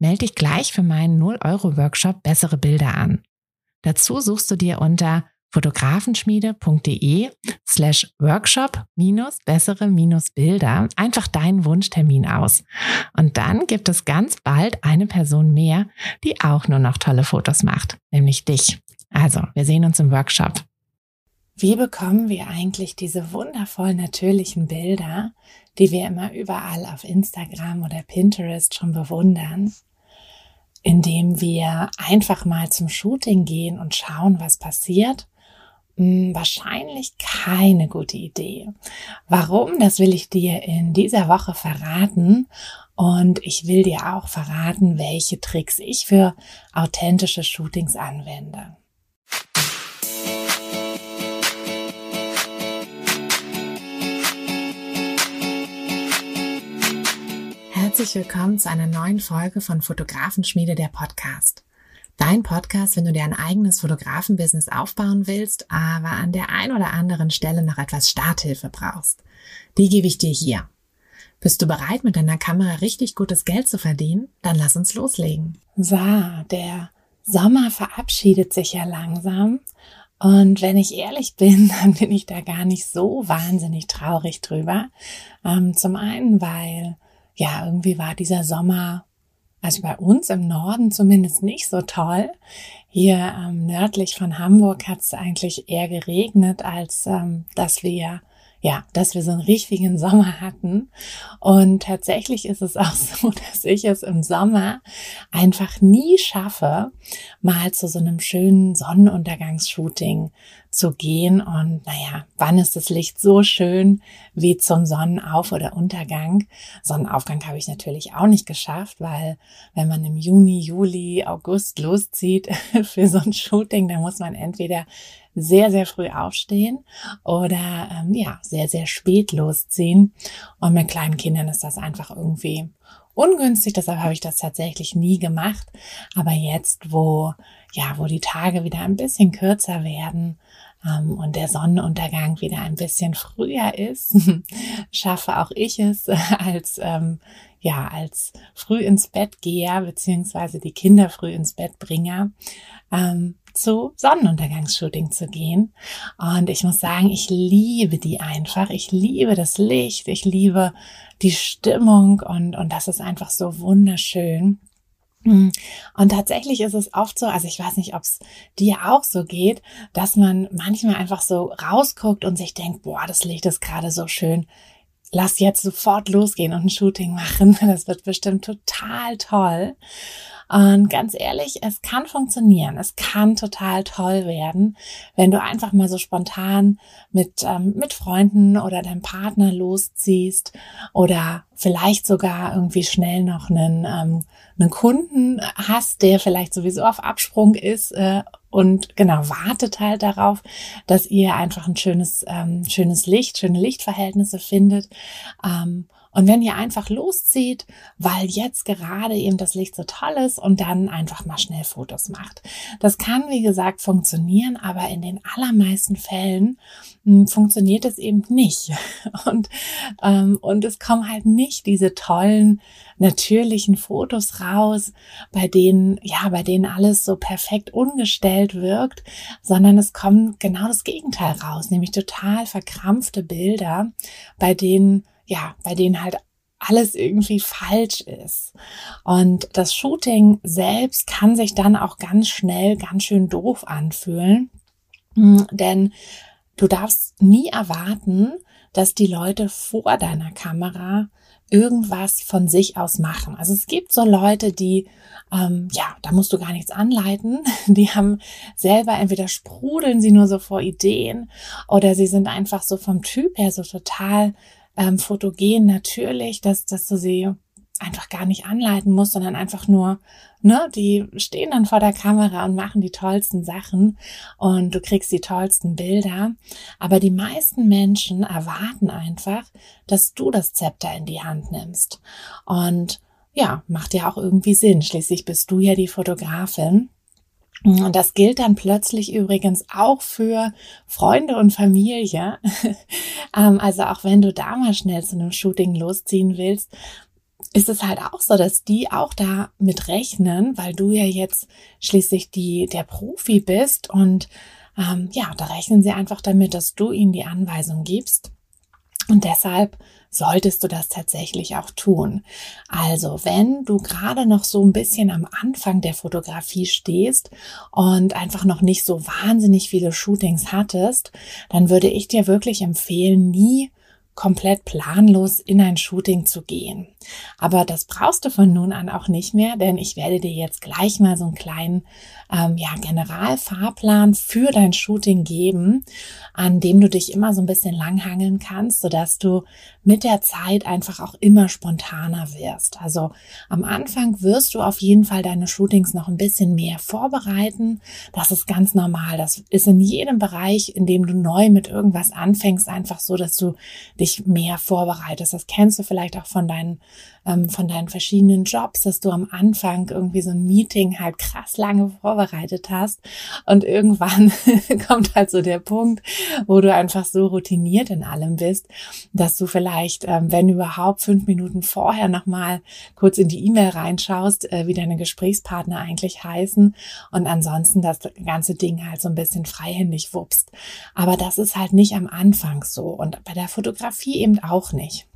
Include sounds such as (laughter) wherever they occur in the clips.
Melde dich gleich für meinen 0-Euro-Workshop Bessere Bilder an. Dazu suchst du dir unter fotografenschmiede.de slash workshop minus bessere minus Bilder einfach deinen Wunschtermin aus. Und dann gibt es ganz bald eine Person mehr, die auch nur noch tolle Fotos macht, nämlich dich. Also, wir sehen uns im Workshop. Wie bekommen wir eigentlich diese wundervoll natürlichen Bilder, die wir immer überall auf Instagram oder Pinterest schon bewundern? Indem wir einfach mal zum Shooting gehen und schauen, was passiert hm, wahrscheinlich keine gute Idee. Warum? Das will ich dir in dieser Woche verraten. Und ich will dir auch verraten, welche Tricks ich für authentische Shootings anwende. Herzlich willkommen zu einer neuen Folge von Fotografenschmiede der Podcast. Dein Podcast, wenn du dir ein eigenes Fotografenbusiness aufbauen willst, aber an der ein oder anderen Stelle noch etwas Starthilfe brauchst. Die gebe ich dir hier. Bist du bereit, mit deiner Kamera richtig gutes Geld zu verdienen? Dann lass uns loslegen. So, der Sommer verabschiedet sich ja langsam. Und wenn ich ehrlich bin, (laughs) dann bin ich da gar nicht so wahnsinnig traurig drüber. Ähm, zum einen, weil ja, irgendwie war dieser Sommer also bei uns im Norden zumindest nicht so toll. Hier ähm, nördlich von Hamburg hat es eigentlich eher geregnet, als ähm, dass wir ja, dass wir so einen richtigen Sommer hatten. Und tatsächlich ist es auch (laughs) so, dass ich es im Sommer einfach nie schaffe, mal zu so einem schönen Sonnenuntergangsshooting zu gehen. Und naja, wann ist das Licht so schön wie zum Sonnenauf- oder Untergang? Sonnenaufgang habe ich natürlich auch nicht geschafft, weil wenn man im Juni, Juli, August loszieht (laughs) für so ein Shooting, dann muss man entweder sehr, sehr früh aufstehen oder ähm, ja, sehr, sehr spät losziehen. Und mit kleinen Kindern ist das einfach irgendwie ungünstig, deshalb habe ich das tatsächlich nie gemacht. Aber jetzt, wo ja, wo die Tage wieder ein bisschen kürzer werden ähm, und der Sonnenuntergang wieder ein bisschen früher ist, (laughs) schaffe auch ich es (laughs) als ähm, ja als früh ins Bett geher beziehungsweise die Kinder früh ins Bett bringer ähm, zu Sonnenuntergangsshooting zu gehen. Und ich muss sagen, ich liebe die einfach. Ich liebe das Licht. Ich liebe die Stimmung und, und das ist einfach so wunderschön. Und tatsächlich ist es oft so, also ich weiß nicht, ob es dir auch so geht, dass man manchmal einfach so rausguckt und sich denkt, boah, das Licht ist gerade so schön. Lass jetzt sofort losgehen und ein Shooting machen. (laughs) Das wird bestimmt total toll. Und ganz ehrlich, es kann funktionieren. Es kann total toll werden, wenn du einfach mal so spontan mit, ähm, mit Freunden oder deinem Partner losziehst oder vielleicht sogar irgendwie schnell noch einen, ähm, einen Kunden hast, der vielleicht sowieso auf Absprung ist äh, und genau wartet halt darauf, dass ihr einfach ein schönes, ähm, schönes Licht, schöne Lichtverhältnisse findet. Ähm, und wenn ihr einfach loszieht, weil jetzt gerade eben das Licht so toll ist und dann einfach mal schnell Fotos macht. Das kann, wie gesagt, funktionieren, aber in den allermeisten Fällen hm, funktioniert es eben nicht. (laughs) Und, ähm, und es kommen halt nicht diese tollen, natürlichen Fotos raus, bei denen, ja, bei denen alles so perfekt ungestellt wirkt, sondern es kommt genau das Gegenteil raus, nämlich total verkrampfte Bilder, bei denen ja, bei denen halt alles irgendwie falsch ist. Und das Shooting selbst kann sich dann auch ganz schnell ganz schön doof anfühlen, hm, denn du darfst nie erwarten, dass die Leute vor deiner Kamera irgendwas von sich aus machen. Also es gibt so Leute, die, ähm, ja, da musst du gar nichts anleiten. (laughs) Die haben selber entweder sprudeln sie nur so vor Ideen oder sie sind einfach so vom Typ her so total ähm, fotogen natürlich, dass, dass du sie einfach gar nicht anleiten musst, sondern einfach nur, ne, die stehen dann vor der Kamera und machen die tollsten Sachen und du kriegst die tollsten Bilder. Aber die meisten Menschen erwarten einfach, dass du das Zepter in die Hand nimmst. Und ja, macht ja auch irgendwie Sinn. Schließlich bist du ja die Fotografin. Und das gilt dann plötzlich übrigens auch für Freunde und Familie. (laughs) Ähm, also auch wenn du da mal schnell zu einem Shooting losziehen willst, ist es halt auch so, dass die auch da mit rechnen, weil du ja jetzt schließlich die, der Profi bist und ähm, ja, da rechnen sie einfach damit, dass du ihnen die Anweisung gibst. Und deshalb solltest du das tatsächlich auch tun. Also, wenn du gerade noch so ein bisschen am Anfang der Fotografie stehst und einfach noch nicht so wahnsinnig viele Shootings hattest, dann würde ich dir wirklich empfehlen, nie komplett planlos in ein Shooting zu gehen. Aber das brauchst du von nun an auch nicht mehr, denn ich werde dir jetzt gleich mal so einen kleinen ähm, ja, Generalfahrplan für dein Shooting geben, an dem du dich immer so ein bisschen langhangeln kannst, sodass du mit der Zeit einfach auch immer spontaner wirst. Also am Anfang wirst du auf jeden Fall deine Shootings noch ein bisschen mehr vorbereiten. Das ist ganz normal. Das ist in jedem Bereich, in dem du neu mit irgendwas anfängst, einfach so, dass du dich mehr vorbereitest. Das kennst du vielleicht auch von deinen ähm, von deinen verschiedenen Jobs, dass du am Anfang irgendwie so ein Meeting halt krass lange vorbereitet hast und irgendwann (laughs) kommt halt so der Punkt, wo du einfach so routiniert in allem bist, dass du vielleicht, ähm, wenn überhaupt fünf Minuten vorher nochmal kurz in die E-Mail reinschaust, äh, wie deine Gesprächspartner eigentlich heißen und ansonsten das ganze Ding halt so ein bisschen freihändig wuppst. Aber das ist halt nicht am Anfang so und bei der Fotografie eben auch nicht.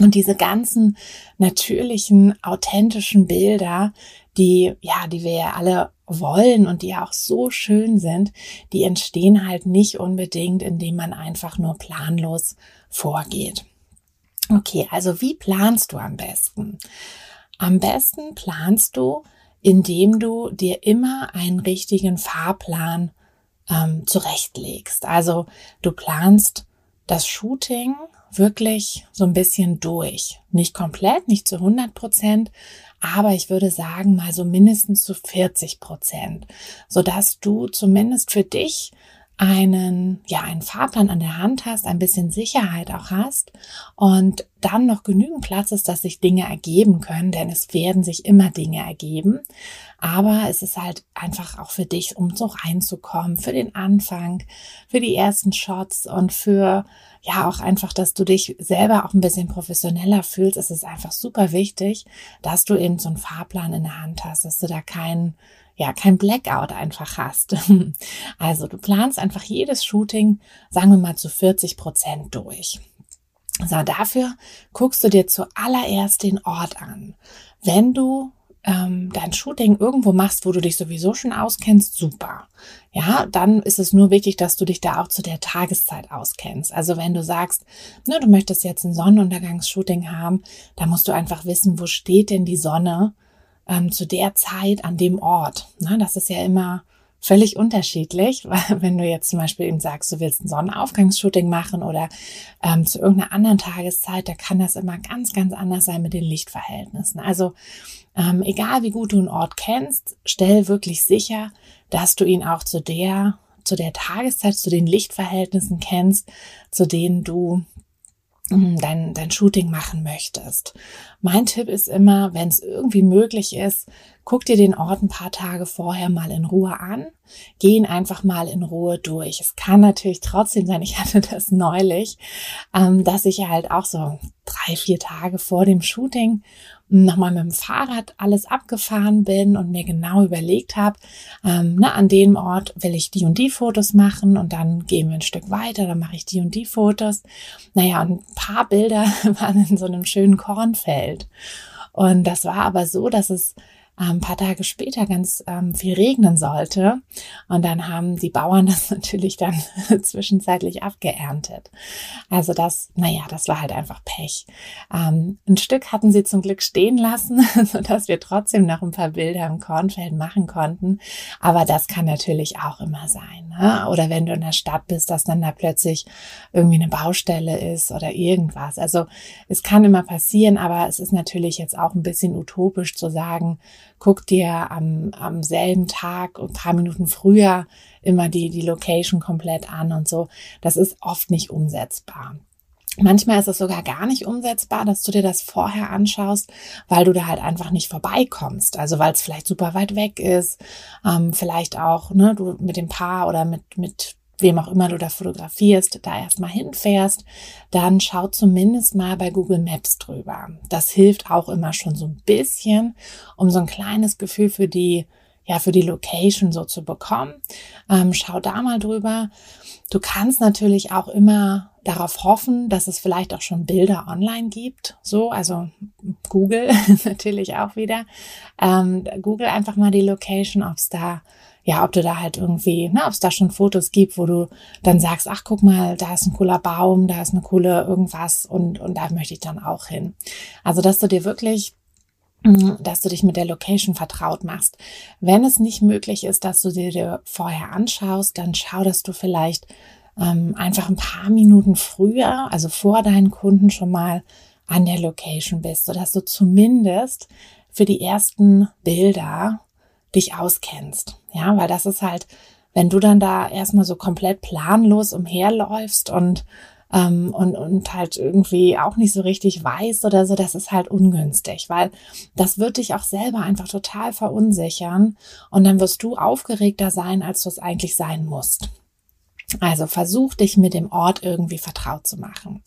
Und diese ganzen natürlichen, authentischen Bilder, die, ja, die wir ja alle wollen und die ja auch so schön sind, die entstehen halt nicht unbedingt, indem man einfach nur planlos vorgeht. Okay, also wie planst du am besten? Am besten planst du, indem du dir immer einen richtigen Fahrplan ähm, zurechtlegst. Also du planst das Shooting wirklich so ein bisschen durch. Nicht komplett, nicht zu 100 Prozent, aber ich würde sagen mal so mindestens zu 40 Prozent, sodass du zumindest für dich einen, ja, einen Fahrplan an der Hand hast, ein bisschen Sicherheit auch hast und dann noch genügend Platz ist, dass sich Dinge ergeben können, denn es werden sich immer Dinge ergeben. Aber es ist halt einfach auch für dich, um so reinzukommen, für den Anfang, für die ersten Shots und für, ja, auch einfach, dass du dich selber auch ein bisschen professioneller fühlst. Es ist einfach super wichtig, dass du eben so einen Fahrplan in der Hand hast, dass du da keinen ja, kein Blackout einfach hast. (laughs) Also du planst einfach jedes Shooting, sagen wir mal zu 40 Prozent durch. So, dafür guckst du dir zuallererst den Ort an. Wenn du ähm, dein Shooting irgendwo machst, wo du dich sowieso schon auskennst, super. Ja, dann ist es nur wichtig, dass du dich da auch zu der Tageszeit auskennst. Also wenn du sagst, ne, du möchtest jetzt ein Sonnenuntergangsshooting haben, da musst du einfach wissen, wo steht denn die Sonne ähm, zu der Zeit an dem Ort. Na, das ist ja immer völlig unterschiedlich, (laughs) weil wenn du jetzt zum Beispiel eben sagst, du willst ein Sonnenaufgangsshooting machen oder ähm, zu irgendeiner anderen Tageszeit, da kann das immer ganz, ganz anders sein mit den Lichtverhältnissen. Also ähm, egal wie gut du einen Ort kennst, stell wirklich sicher, dass du ihn auch zu der zu der Tageszeit, zu den Lichtverhältnissen kennst, zu denen du dein, dein Shooting machen möchtest. Mein Tipp ist immer, wenn es irgendwie möglich ist, guck dir den Ort ein paar Tage vorher mal in Ruhe an. Geh ihn einfach mal in Ruhe durch. Es kann natürlich trotzdem sein, ich hatte das neulich, ähm, dass ich halt auch so drei, vier Tage vor dem Shooting nochmal mit dem Fahrrad alles abgefahren bin und mir genau überlegt habe, ähm, na, an dem Ort will ich die und die Fotos machen und dann gehen wir ein Stück weiter, dann mache ich die und die Fotos. Naja, und ein paar Bilder (laughs) waren in so einem schönen Kornfeld. Und das war aber so, dass es ein ähm, paar Tage später ganz ähm, viel regnen sollte. Und dann haben die Bauern (laughs) das natürlich dann (laughs) zwischenzeitlich abgeerntet. Also das, naja, das war halt einfach Pech. Ähm, ein Stück hatten sie zum Glück stehen lassen, (laughs) sodass wir trotzdem noch ein paar Bilder im Kornfeld machen konnten. Aber das kann natürlich auch immer sein. Ne? Oder wenn du in der Stadt bist, dass dann da plötzlich irgendwie eine Baustelle ist oder irgendwas. Also es kann immer passieren, aber es ist natürlich jetzt auch ein bisschen utopisch zu sagen, guck dir am, am selben Tag, ein paar Minuten früher immer die, die Location komplett an und so. Das ist oft nicht umsetzbar. Manchmal ist es sogar gar nicht umsetzbar, dass du dir das vorher anschaust, weil du da halt einfach nicht vorbeikommst. Also weil es vielleicht super weit weg ist, ähm, vielleicht auch, ne, du mit dem Paar oder mit, mit wem auch immer du da fotografierst, da erstmal hinfährst, dann schau zumindest mal bei Google Maps drüber. Das hilft auch immer schon so ein bisschen, um so ein kleines Gefühl für die ja, für die Location so zu bekommen. Ähm, schau da mal drüber. Du kannst natürlich auch immer darauf hoffen, dass es vielleicht auch schon Bilder online gibt. So, also Google (laughs) natürlich auch wieder. Ähm, Google einfach mal die Location, ob es da ja, ob du da halt irgendwie, ne, ob es da schon Fotos gibt, wo du dann sagst, ach guck mal, da ist ein cooler Baum, da ist eine coole irgendwas und, und da möchte ich dann auch hin. Also, dass du dir wirklich mm, dass du dich mit der Location vertraut machst. Wenn es nicht möglich ist, dass du dir vorher anschaust, dann schau, dass du vielleicht ähm, einfach ein paar Minuten früher, also vor deinen Kunden schon mal an der Location bist, sodass du zumindest für die ersten Bilder dich auskennst. Ja, weil das ist halt, wenn du dann da erstmal so komplett planlos umherläufst und ähm, und, und halt irgendwie auch nicht so richtig weißt oder so, das ist halt ungünstig, weil das wird dich auch selber einfach total verunsichern und dann wirst du aufgeregter sein, als du es eigentlich sein musst. Also versuch dich mit dem Ort irgendwie vertraut zu machen.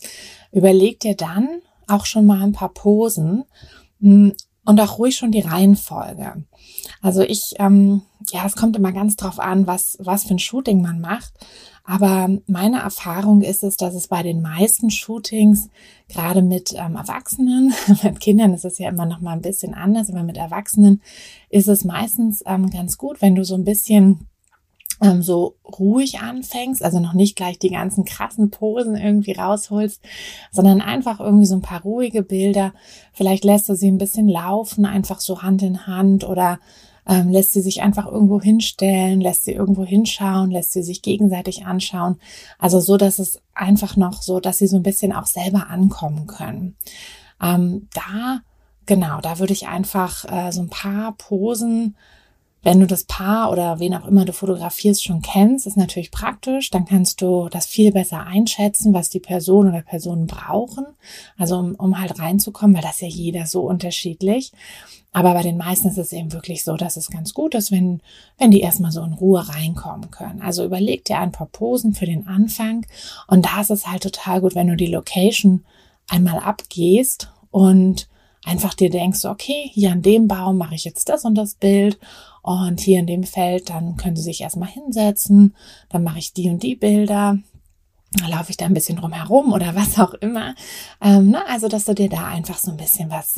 Überleg dir dann auch schon mal ein paar Posen hm, und auch ruhig schon die Reihenfolge. Also ich, ähm, ja, es kommt immer ganz drauf an, was, was für ein Shooting man macht. Aber meine Erfahrung ist es, dass es bei den meisten Shootings, gerade mit ähm, Erwachsenen, (laughs) mit Kindern ist es ja immer noch mal ein bisschen anders, aber mit Erwachsenen ist es meistens ähm, ganz gut, wenn du so ein bisschen ähm, so ruhig anfängst, also noch nicht gleich die ganzen krassen Posen irgendwie rausholst, sondern einfach irgendwie so ein paar ruhige Bilder. Vielleicht lässt du sie ein bisschen laufen, einfach so Hand in Hand oder ähm, lässt sie sich einfach irgendwo hinstellen, lässt sie irgendwo hinschauen, lässt sie sich gegenseitig anschauen. Also so, dass es einfach noch so, dass sie so ein bisschen auch selber ankommen können. Ähm, da, genau, da würde ich einfach äh, so ein paar Posen wenn du das Paar oder wen auch immer du fotografierst schon kennst, ist natürlich praktisch. Dann kannst du das viel besser einschätzen, was die Person oder Personen brauchen. Also um, um halt reinzukommen, weil das ja jeder so unterschiedlich. Aber bei den meisten ist es eben wirklich so, dass es ganz gut ist, wenn, wenn die erstmal so in Ruhe reinkommen können. Also überleg dir ein paar Posen für den Anfang. Und da ist es halt total gut, wenn du die Location einmal abgehst und einfach dir denkst, okay, hier an dem Baum mache ich jetzt das und das Bild und hier in dem Feld, dann können Sie sich erstmal hinsetzen, dann mache ich die und die Bilder, dann laufe ich da ein bisschen drumherum oder (laughs) was auch immer. Ähm, ne? Also, dass du dir da einfach so ein bisschen was,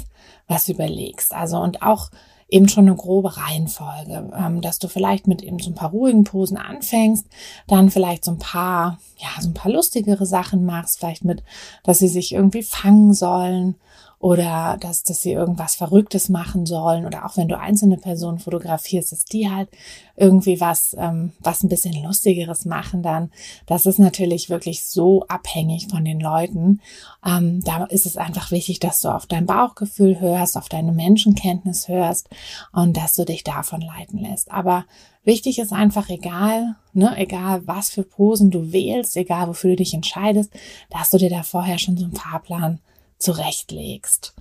was überlegst. Also und auch eben schon eine grobe Reihenfolge, ähm, dass du vielleicht mit eben so ein paar ruhigen Posen anfängst, dann vielleicht so ein paar, ja, so ein paar lustigere Sachen machst, vielleicht mit, dass sie sich irgendwie fangen sollen oder dass, dass sie irgendwas Verrücktes machen sollen oder auch wenn du einzelne Personen fotografierst, dass die halt irgendwie was, ähm, was ein bisschen Lustigeres machen dann. Das ist natürlich wirklich so abhängig von den Leuten. Ähm, da ist es einfach wichtig, dass du auf dein Bauchgefühl hörst, auf deine Menschenkenntnis hörst und dass du dich davon leiten lässt. Aber Wichtig ist einfach egal, ne, egal was für Posen du wählst, egal wofür du dich entscheidest, dass du dir da vorher schon so einen Fahrplan zurechtlegst.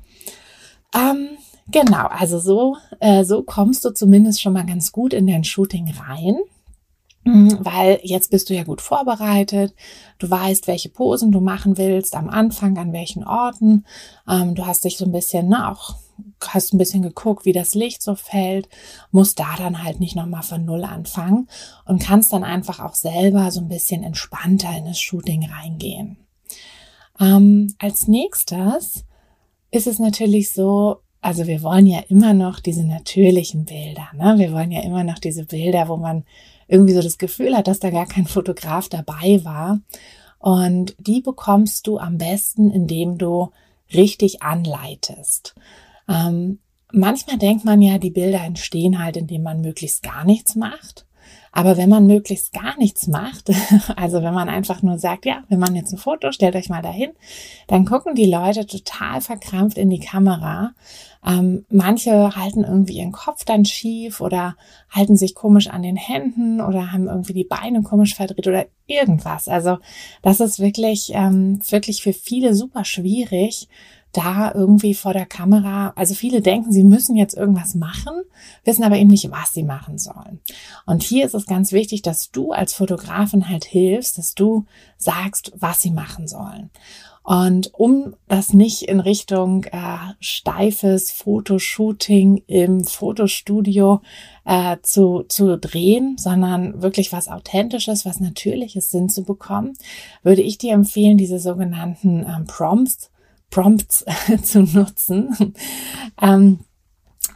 Ähm, genau, also so, äh, so kommst du zumindest schon mal ganz gut in dein Shooting rein. Mhm, weil jetzt bist du ja gut vorbereitet, du weißt, welche Posen du machen willst, am Anfang, an welchen Orten. Ähm, du hast dich so ein bisschen, ne, auch hast ein bisschen geguckt, wie das Licht so fällt, musst da dann halt nicht nochmal von Null anfangen und kannst dann einfach auch selber so ein bisschen entspannter in das Shooting reingehen. Ähm, als nächstes ist es natürlich so, also wir wollen ja immer noch diese natürlichen Bilder, ne? Wir wollen ja immer noch diese Bilder, wo man irgendwie so das Gefühl hat, dass da gar kein (laughs) Fotograf dabei war. Und die bekommst du am besten, indem du richtig anleitest. Ähm, manchmal denkt man ja, die Bilder entstehen halt, indem man möglichst gar nichts macht. Aber wenn man möglichst gar nichts macht, (laughs) also wenn man einfach nur sagt, ja, wir machen jetzt ein Foto, stellt euch mal dahin, dann gucken die Leute total verkrampft in die Kamera. Ähm, manche halten irgendwie ihren Kopf dann schief oder halten sich komisch an den Händen oder haben irgendwie die Beine komisch verdreht oder irgendwas. Also das ist wirklich, ähm, wirklich für viele super schwierig da irgendwie vor der Kamera, also viele denken, sie müssen jetzt irgendwas machen, wissen aber eben nicht, was sie machen sollen. Und hier ist es ganz wichtig, dass du als Fotografin halt hilfst, dass du sagst, was sie machen sollen. Und um das nicht in Richtung äh, steifes Fotoshooting im Fotostudio äh, zu, zu drehen, sondern wirklich was Authentisches, was Natürliches Sinn zu bekommen, würde ich dir empfehlen, diese sogenannten ähm, Prompts Prompts (laughs) zu nutzen. Ähm,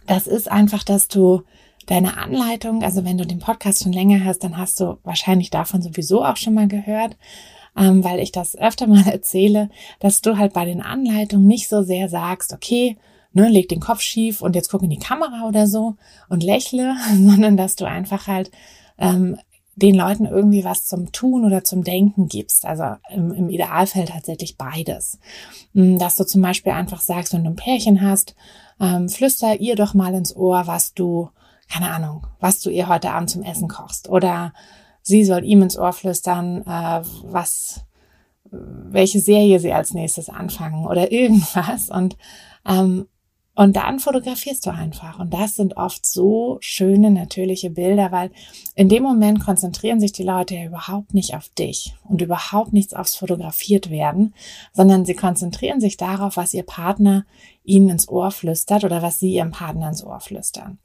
das ist einfach, dass du deine Anleitung, also wenn du den Podcast schon länger hast, dann hast du wahrscheinlich davon sowieso auch schon mal gehört, ähm, weil ich das öfter mal (laughs) erzähle, dass du halt bei den Anleitungen nicht so sehr sagst, okay, ne, leg den Kopf schief und jetzt guck in die Kamera oder so und lächle, (laughs) sondern dass du einfach halt ähm, den Leuten irgendwie was zum Tun oder zum Denken gibst. Also im, im Idealfall tatsächlich beides. Hm, dass du zum Beispiel einfach sagst, wenn du ein Pärchen hast, ähm, flüster ihr doch mal ins Ohr, was du, keine Ahnung, was du ihr heute Abend zum Essen kochst. Oder sie soll ihm ins Ohr flüstern, äh, was, welche Serie sie als nächstes anfangen oder (laughs) irgendwas. Und ähm, und dann fotografierst du einfach. Und das sind oft so schöne, natürliche Bilder, weil in dem Moment konzentrieren sich die Leute ja überhaupt nicht auf dich und überhaupt nichts aufs Fotografiert werden, sondern sie konzentrieren sich darauf, was ihr Partner ihnen ins Ohr flüstert oder was sie ihrem Partner ins Ohr flüstern.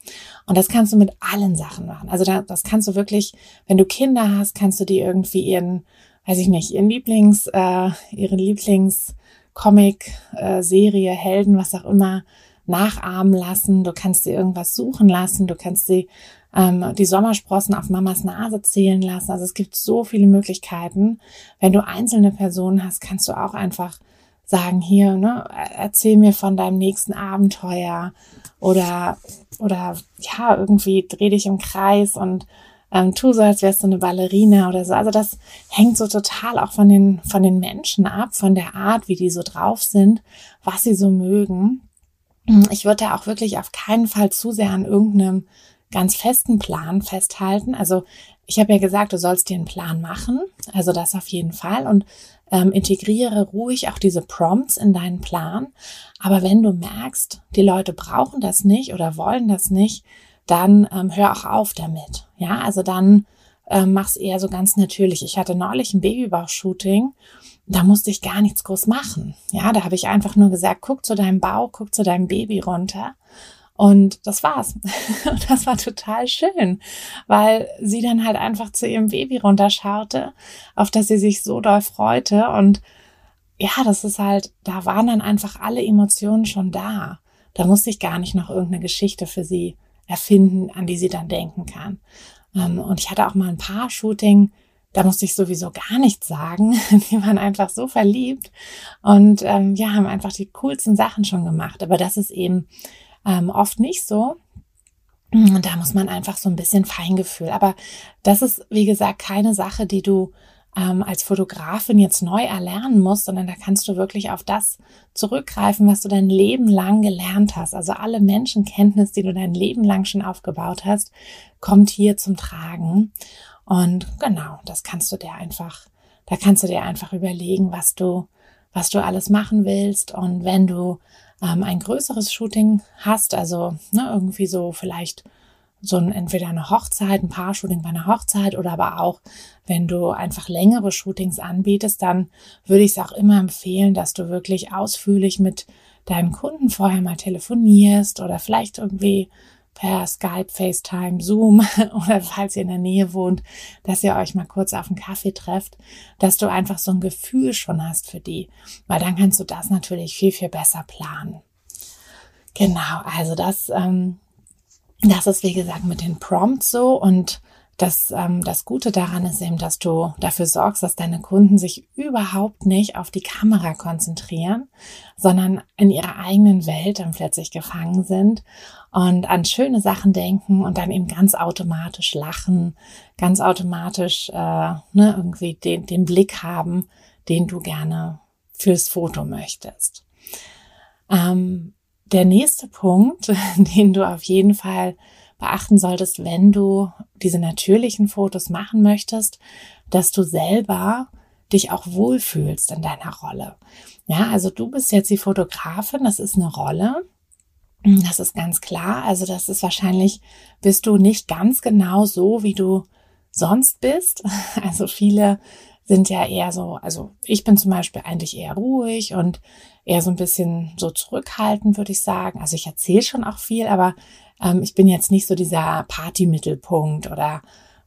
Und das kannst du mit allen Sachen machen. Also das kannst du wirklich, wenn du Kinder hast, kannst du die irgendwie ihren, weiß ich nicht, ihren Lieblings, äh, ihren Lieblings Comic, äh, Serie, Helden, was auch immer, nachahmen lassen, du kannst sie irgendwas suchen lassen, du kannst sie ähm, die Sommersprossen auf Mamas Nase zählen lassen. Also es gibt so viele Möglichkeiten. Wenn du einzelne Personen hast, kannst du auch einfach sagen, hier, ne, erzähl mir von deinem nächsten Abenteuer oder, oder ja, irgendwie dreh dich im Kreis und ähm, tu so, als wärst du eine Ballerina oder so. Also das hängt so total auch von den, von den Menschen ab, von der Art, wie die so drauf sind, was sie so mögen. Ich würde da auch wirklich auf keinen Fall zu sehr an irgendeinem ganz festen Plan festhalten. Also ich habe ja gesagt, du sollst dir einen Plan machen, also das auf jeden Fall und ähm, integriere ruhig auch diese Prompts in deinen Plan. Aber wenn du merkst, die Leute brauchen das nicht oder wollen das nicht, dann ähm, hör auch auf damit. Ja, also dann ähm, mach's eher so ganz natürlich. Ich hatte neulich ein Babybauch-Shooting da musste ich gar nichts groß machen. Ja, da habe ich einfach nur gesagt, guck zu deinem Bauch, guck zu deinem Baby runter. Und das war's. (laughs) Und das war total schön, weil sie dann halt einfach zu ihrem Baby runterschaute, auf das sie sich so doll freute. Und ja, das ist halt, da waren dann einfach alle Emotionen schon da. Da musste ich gar nicht noch irgendeine Geschichte für sie erfinden, an die sie dann denken kann. Ähm, und ich hatte auch mal ein paar Shooting, da musste ich sowieso gar nichts sagen. (laughs) Die waren einfach so verliebt und ähm, ja, haben einfach die coolsten Sachen schon gemacht. Aber das ist eben ähm, oft nicht so. Und da muss man einfach so ein bisschen Feingefühl. Aber das ist, wie gesagt, keine Sache, die du ähm, als Fotografin jetzt neu erlernen musst, sondern da kannst du wirklich auf das zurückgreifen, was du dein Leben lang gelernt hast. Also alle Menschenkenntnis, die du dein Leben lang schon aufgebaut hast, kommt hier zum Tragen. Und genau, das kannst du dir einfach, da kannst du dir einfach überlegen, was du, was du alles machen willst. Und wenn du ähm, ein größeres Shooting hast, also ne, irgendwie so vielleicht so ein, entweder eine Hochzeit, ein Paar-Shooting bei einer Hochzeit oder aber auch, wenn du einfach längere Shootings anbietest, dann würde ich es auch immer empfehlen, dass du wirklich ausführlich mit deinem Kunden vorher mal telefonierst oder vielleicht irgendwie per Skype, FaceTime, Zoom (laughs) oder falls ihr in der Nähe wohnt, dass ihr euch mal kurz auf einen Kaffee trefft, dass du einfach so ein Gefühl schon hast für die, weil dann kannst du das natürlich viel, viel besser planen. Genau, also das, ähm, das ist wie gesagt mit den Prompts so und das, ähm, das Gute daran ist eben, dass du dafür sorgst, dass deine Kunden sich überhaupt nicht auf die Kamera konzentrieren, sondern in ihrer eigenen Welt dann plötzlich gefangen sind und an schöne Sachen denken und dann eben ganz automatisch lachen, ganz automatisch äh, ne, irgendwie den, den Blick haben, den du gerne fürs Foto möchtest. Ähm, der nächste Punkt, (laughs) den du auf jeden Fall beachten solltest, wenn du diese natürlichen Fotos machen möchtest, dass du selber dich auch wohlfühlst in deiner Rolle. Ja, also du bist jetzt die Fotografin, das ist eine Rolle. Das ist ganz klar. Also das ist wahrscheinlich, bist du nicht ganz genau so, wie du sonst bist. (laughs) Also viele sind ja eher so, also ich bin zum Beispiel eigentlich eher ruhig und eher so ein bisschen so zurückhaltend, würde ich sagen. Also ich erzähle schon auch viel, aber ähm, ich bin jetzt nicht so dieser Partymittelpunkt oder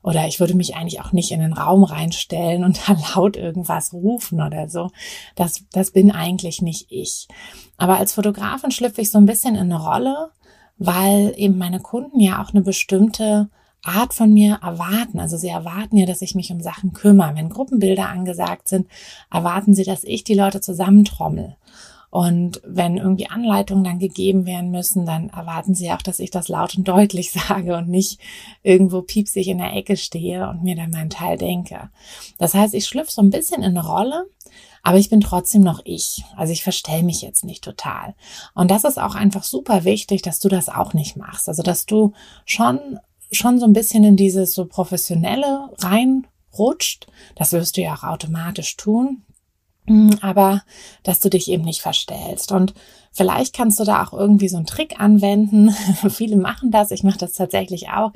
oder ich würde mich eigentlich auch nicht in den Raum reinstellen und (laughs) da laut irgendwas rufen oder so. Das, das bin eigentlich nicht ich. Aber als Fotografin schlüpfe ich so ein bisschen in eine Rolle, weil eben meine Kunden ja auch eine bestimmte Art von mir erwarten. Also sie erwarten ja, dass ich mich um Sachen kümmere. Wenn Gruppenbilder angesagt sind, erwarten sie, dass ich die Leute zusammentrommel. Und wenn irgendwie Anleitungen dann gegeben werden müssen, dann erwarten sie auch, dass ich das laut und deutlich (laughs) sage und nicht irgendwo piepsig in der Ecke stehe und mir dann meinen Teil denke. Das heißt, ich schlüpfe so ein bisschen in eine Rolle, aber ich bin trotzdem noch ich. Also ich verstell mich jetzt nicht total. Und das ist auch einfach super wichtig, dass du das auch nicht machst. Also dass du schon schon so ein bisschen in dieses so professionelle reinrutscht. Das wirst du ja auch automatisch tun. Mm, aber dass du dich eben nicht verstellst. Und vielleicht kannst du da auch irgendwie so einen Trick anwenden. (laughs) Viele machen das, ich mache das tatsächlich auch.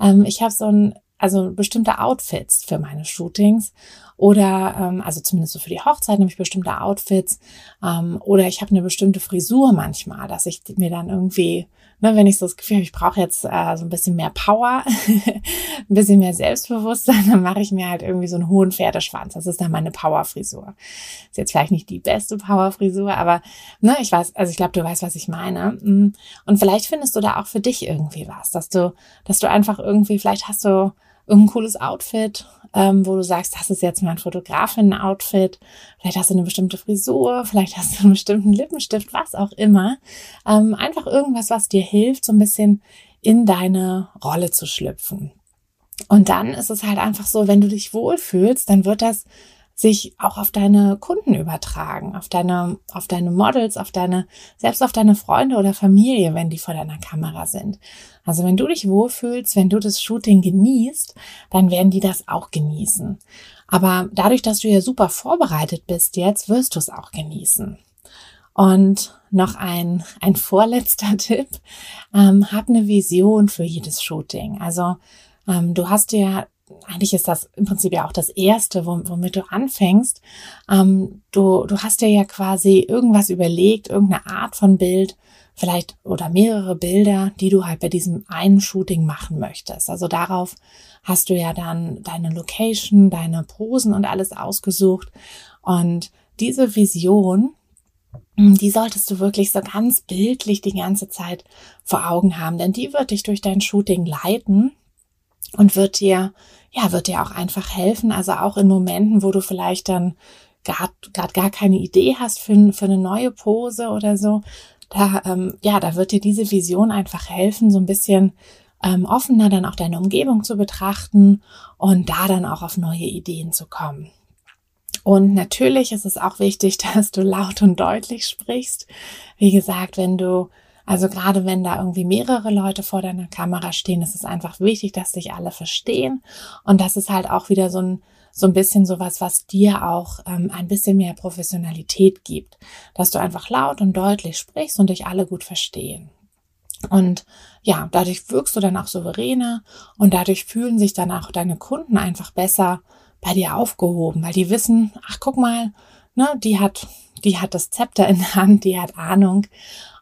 Ähm, ich habe so ein, also bestimmte Outfits für meine Shootings oder ähm, also zumindest so für die Hochzeit nämlich bestimmte Outfits ähm, oder ich habe eine bestimmte Frisur manchmal, dass ich mir dann irgendwie ne, wenn ich so das Gefühl habe, ich brauche jetzt äh, so ein bisschen mehr Power, (laughs) ein bisschen mehr Selbstbewusstsein, dann mache ich mir halt irgendwie so einen hohen Pferdeschwanz. Das ist dann meine Powerfrisur. Ist jetzt vielleicht nicht die beste Powerfrisur, aber ne, ich weiß, also ich glaube, du weißt, was ich meine. Mm. Und vielleicht findest du da auch für dich irgendwie was, dass du, dass du einfach irgendwie, vielleicht hast du irgendein cooles Outfit, ähm, wo du sagst, das ist jetzt mein Fotografin-Outfit, vielleicht hast du eine bestimmte Frisur, vielleicht hast du einen bestimmten Lippenstift, was auch immer. Ähm, einfach irgendwas, was dir hilft, so ein bisschen in deine Rolle zu schlüpfen. Und dann ist es halt einfach so, wenn du dich wohlfühlst, dann wird das sich auch auf deine Kunden übertragen, auf deine, auf deine Models, auf deine, selbst auf deine Freunde oder Familie, wenn die vor deiner Kamera sind. Also wenn du dich wohlfühlst, wenn du das Shooting genießt, dann werden die das auch genießen. Aber dadurch, dass du ja super vorbereitet bist jetzt, wirst du es auch genießen. Und noch ein, ein vorletzter (laughs) Tipp, ähm, hab eine Vision für jedes Shooting. Also ähm, du hast ja eigentlich ist das im Prinzip ja auch das Erste, womit du anfängst. Ähm, du, du hast dir ja quasi irgendwas überlegt, irgendeine Art von Bild, vielleicht oder mehrere Bilder, die du halt bei diesem einen Shooting machen möchtest. Also darauf hast du ja dann deine Location, deine Posen und alles ausgesucht. Und diese Vision, die solltest du wirklich so ganz bildlich die ganze Zeit vor Augen haben, denn die wird dich durch dein Shooting leiten und wird dir, ja, wird dir auch einfach helfen. Also auch in Momenten, wo du vielleicht dann gerade gar keine Idee hast für, für eine neue Pose oder so, da, ähm, ja, da wird dir diese Vision einfach helfen, so ein bisschen ähm, offener dann auch deine Umgebung zu betrachten und da dann auch auf neue Ideen zu kommen. Und natürlich ist es auch wichtig, (laughs) dass du laut und deutlich sprichst. Wie gesagt, wenn du also gerade wenn da irgendwie mehrere Leute vor deiner Kamera stehen, ist es einfach wichtig, dass sich alle verstehen. Und das ist halt auch wieder so ein so ein bisschen sowas, was dir auch ähm, ein bisschen mehr Professionalität gibt, dass du einfach laut und deutlich sprichst und dich alle gut verstehen. Und ja, dadurch wirkst du dann auch souveräner und dadurch fühlen sich dann auch deine Kunden einfach besser bei dir aufgehoben, weil die wissen, ach guck mal, ne, die hat, die hat das Zepter in der Hand, die hat Ahnung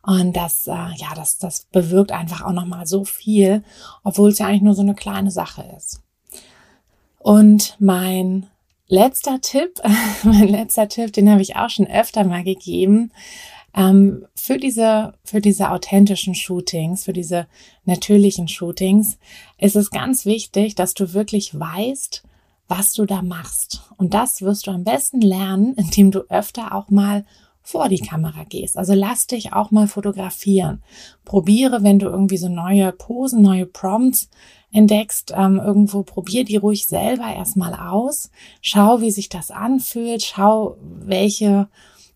und das, äh, ja, das, das bewirkt einfach auch nochmal so viel, obwohl es ja eigentlich nur so eine kleine Sache ist. Und mein letzter Tipp, (laughs) mein letzter Tipp, den habe ich auch schon öfter mal gegeben, ähm, für diese, für diese authentischen Shootings, für diese natürlichen Shootings ist es ganz wichtig, dass du wirklich weißt, was du da machst. Und das wirst du am besten lernen, indem du öfter auch mal vor die Kamera gehst. Also lass dich auch mal fotografieren. Probiere, wenn du irgendwie so neue Posen, neue Prompts entdeckst, ähm, irgendwo probier die ruhig selber erstmal aus. Schau, wie sich das anfühlt. Schau, welche,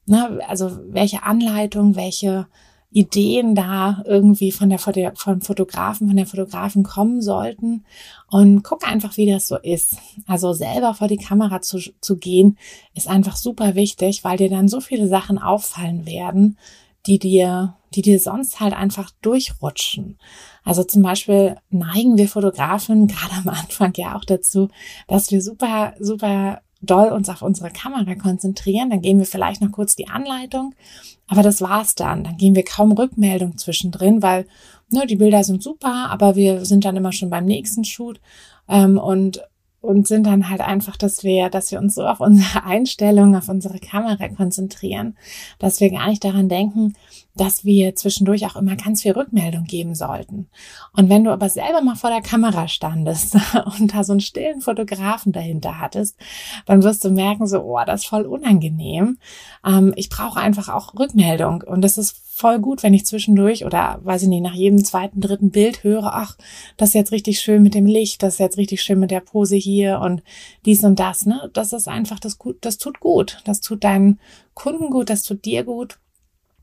ne, also welche Anleitung, welche Ideen da irgendwie von der, von Fotografen, von der Fotografen kommen sollten. Und guck einfach, wie das so ist. Also selber vor die Kamera zu, zu gehen, ist einfach super wichtig, weil dir dann so viele Sachen auffallen werden, die dir, die dir sonst halt einfach durchrutschen. Also zum Beispiel neigen wir Fotografen (laughs) gerade am Anfang ja auch dazu, dass wir super, super doll uns auf unsere Kamera konzentrieren. Dann geben wir vielleicht noch kurz die Anleitung, aber das war's dann. Dann geben wir kaum Rückmeldung zwischendrin, weil ne, die Bilder sind super, aber wir sind dann immer schon beim nächsten Shoot ähm, und und sind dann halt einfach, dass wir, dass wir uns so auf unsere Einstellung, auf unsere Kamera konzentrieren, dass wir gar nicht daran denken, dass wir zwischendurch auch immer ganz viel Rückmeldung geben sollten. Und wenn du aber selber mal vor der Kamera standest (laughs) und da so einen stillen Fotografen dahinter hattest, dann wirst du merken, so, oh, das ist voll unangenehm. Ähm, ich brauche einfach auch Rückmeldung. Und das ist voll gut, wenn ich zwischendurch oder weiß ich nicht, nach jedem zweiten, dritten Bild höre, ach, das ist jetzt richtig schön mit dem Licht, das ist jetzt richtig schön mit der Pose hier und dies und das, ne? Das ist einfach das gut, das tut gut. Das tut deinen Kunden gut, das tut dir gut.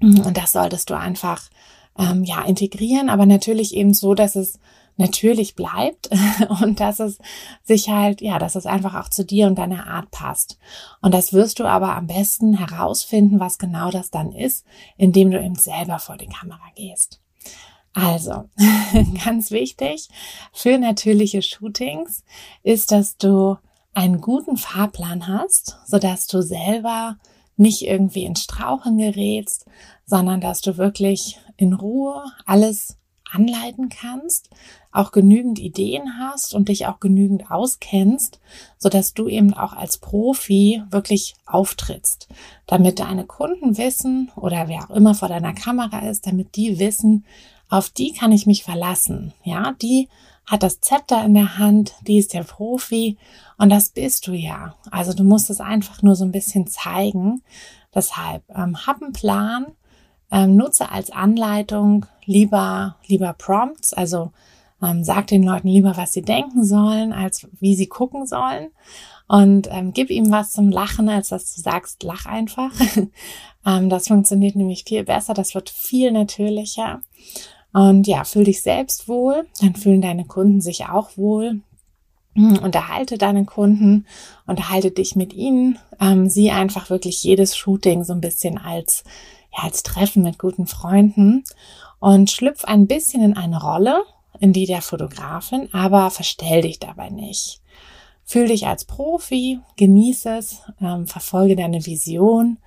Und das solltest du einfach ähm, ja integrieren, aber natürlich eben so, dass es natürlich bleibt (laughs) und dass es sich halt, ja, dass es einfach auch zu dir und deiner Art passt. Und das wirst du aber am besten herausfinden, was genau das dann ist, indem du eben selber vor die Kamera gehst. Also, (laughs) ganz wichtig für natürliche Shootings ist, dass du einen guten Fahrplan hast, so dass du selber nicht irgendwie ins Strauchen gerätst, sondern dass du wirklich in Ruhe alles anleiten kannst, auch genügend Ideen hast und dich auch genügend auskennst, so dass du eben auch als Profi wirklich auftrittst, damit deine Kunden wissen oder wer auch immer vor deiner Kamera ist, damit die wissen, auf die kann ich mich verlassen. Ja, die hat das Zepter in der Hand, die ist der Profi und das bist du ja. Also du musst es einfach nur so ein bisschen zeigen. Deshalb ähm, hab einen Plan, ähm, nutze als Anleitung lieber, lieber Prompts, also ähm, sag den Leuten lieber, was sie denken sollen, als wie sie gucken sollen. Und ähm, gib ihm was zum Lachen, als dass du sagst, lach einfach. (laughs) ähm, das funktioniert nämlich viel besser, das wird viel natürlicher. Und ja, fühl dich selbst wohl, dann fühlen deine Kunden sich auch wohl. Hm, unterhalte deine Kunden, unterhalte dich mit ihnen, ähm, sieh einfach wirklich jedes Shooting so ein bisschen als ja, als Treffen mit guten Freunden und schlüpf ein bisschen in eine Rolle, in die der Fotografin, aber verstell dich dabei nicht. Fühl dich als Profi, genieße es, ähm, verfolge deine Vision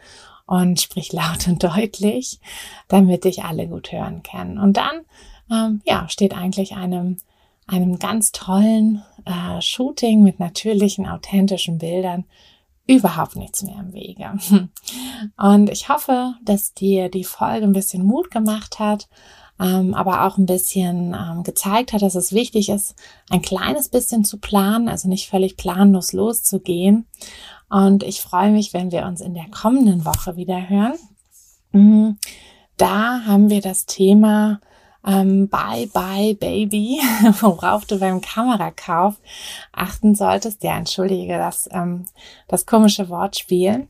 und sprich laut und deutlich, damit dich alle gut hören können. Und dann, ähm, ja, steht eigentlich einem, einem ganz tollen äh, Shooting mit natürlichen, authentischen Bildern überhaupt nichts mehr im Wege. (laughs) Und ich hoffe, dass dir die Folge ein bisschen Mut gemacht hat, ähm, aber auch ein bisschen ähm, gezeigt hat, dass es wichtig ist, ein kleines bisschen zu planen, also nicht völlig planlos loszugehen. Und ich freue mich, wenn wir uns in der kommenden Woche wieder hören. Mhm. Da haben wir das Thema ähm, Bye Bye Baby, (laughs) worauf du beim Kamerakauf achten solltest. Ja, entschuldige das, ähm, das komische Wortspiel.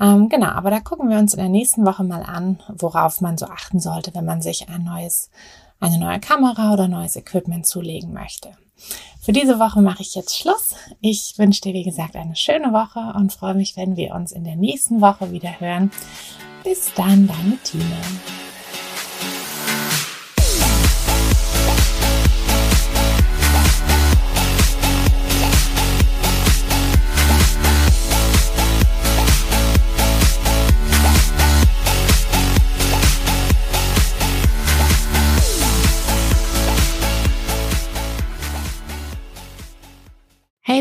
Ähm, genau, aber da gucken wir uns in der nächsten Woche mal an, worauf man so achten sollte, wenn man sich ein neues, eine neue Kamera oder neues Equipment zulegen möchte. Für diese Woche mache ich jetzt Schluss. Ich wünsche dir, wie gesagt, eine schöne Woche und freue mich, wenn wir uns in der nächsten Woche wieder hören. Bis dann, deine Tine.